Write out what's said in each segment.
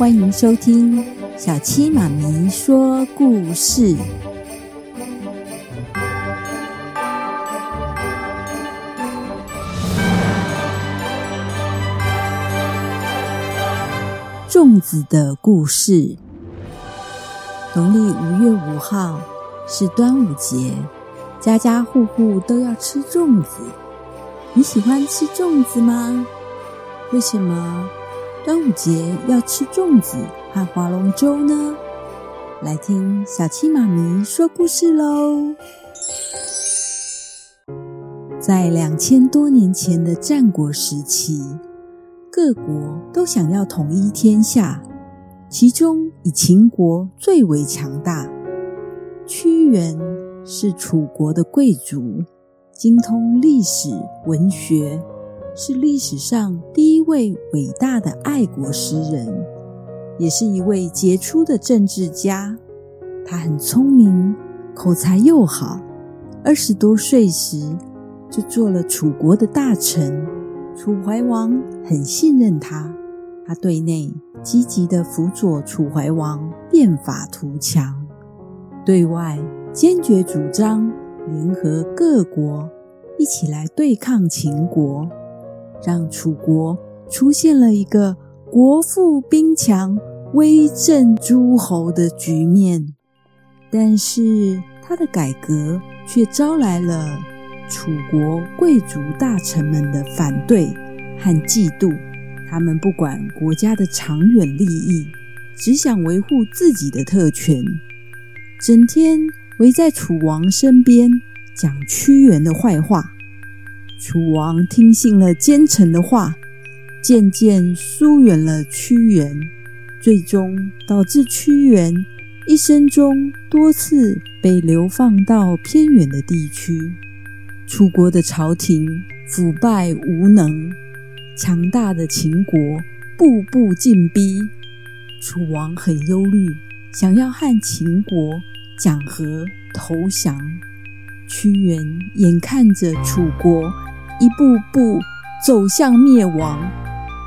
欢迎收听小七妈咪说故事。粽子的故事。农历五月五号是端午节，家家户户都要吃粽子。你喜欢吃粽子吗？为什么端午节要吃粽子和划龙舟呢？来听小七妈咪说故事喽！在两千多年前的战国时期，各国都想要统一天下，其中以秦国最为强大。屈原是楚国的贵族。精通历史文学，是历史上第一位伟大的爱国诗人，也是一位杰出的政治家。他很聪明，口才又好。二十多岁时就做了楚国的大臣，楚怀王很信任他。他对内积极地辅佐楚怀王变法图强，对外坚决主张。联合各国一起来对抗秦国，让楚国出现了一个国富兵强、威震诸侯的局面。但是他的改革却招来了楚国贵族大臣们的反对和嫉妒。他们不管国家的长远利益，只想维护自己的特权，整天。围在楚王身边讲屈原的坏话，楚王听信了奸臣的话，渐渐疏远了屈原，最终导致屈原一生中多次被流放到偏远的地区。楚国的朝廷腐败无能，强大的秦国步步进逼，楚王很忧虑，想要和秦国。讲和投降，屈原眼看着楚国一步步走向灭亡，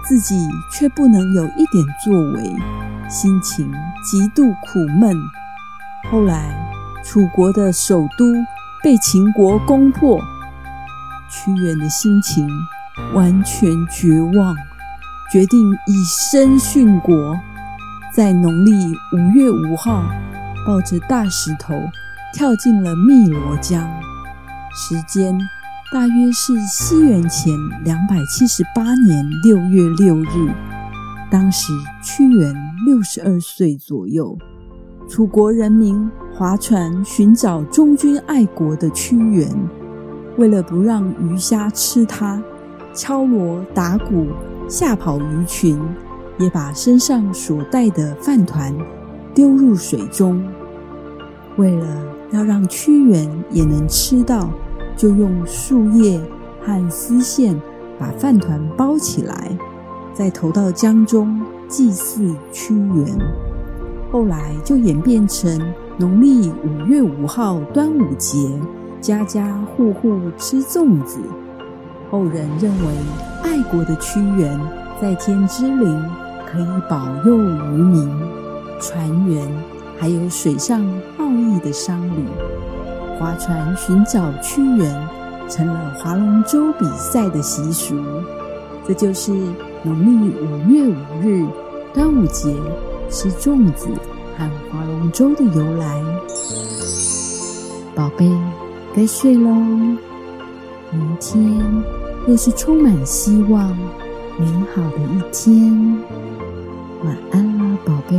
自己却不能有一点作为，心情极度苦闷。后来，楚国的首都被秦国攻破，屈原的心情完全绝望，决定以身殉国，在农历五月五号。抱着大石头跳进了汨罗江，时间大约是西元前两百七十八年六月六日。当时屈原六十二岁左右。楚国人民划船寻找忠君爱国的屈原，为了不让鱼虾吃他，敲锣打鼓吓跑鱼群，也把身上所带的饭团。丢入水中，为了要让屈原也能吃到，就用树叶和丝线把饭团包起来，再投到江中祭祀屈原。后来就演变成农历五月五号端午节，家家户户吃粽子。后人认为，爱国的屈原在天之灵，可以保佑渔民。船员，还有水上贸易的商旅，划船寻找屈原，成了划龙舟比赛的习俗。这就是农历五月五日端午节吃粽子和划龙舟的由来。宝贝，该睡喽，明天又是充满希望、美好的一天。晚安啦，宝贝。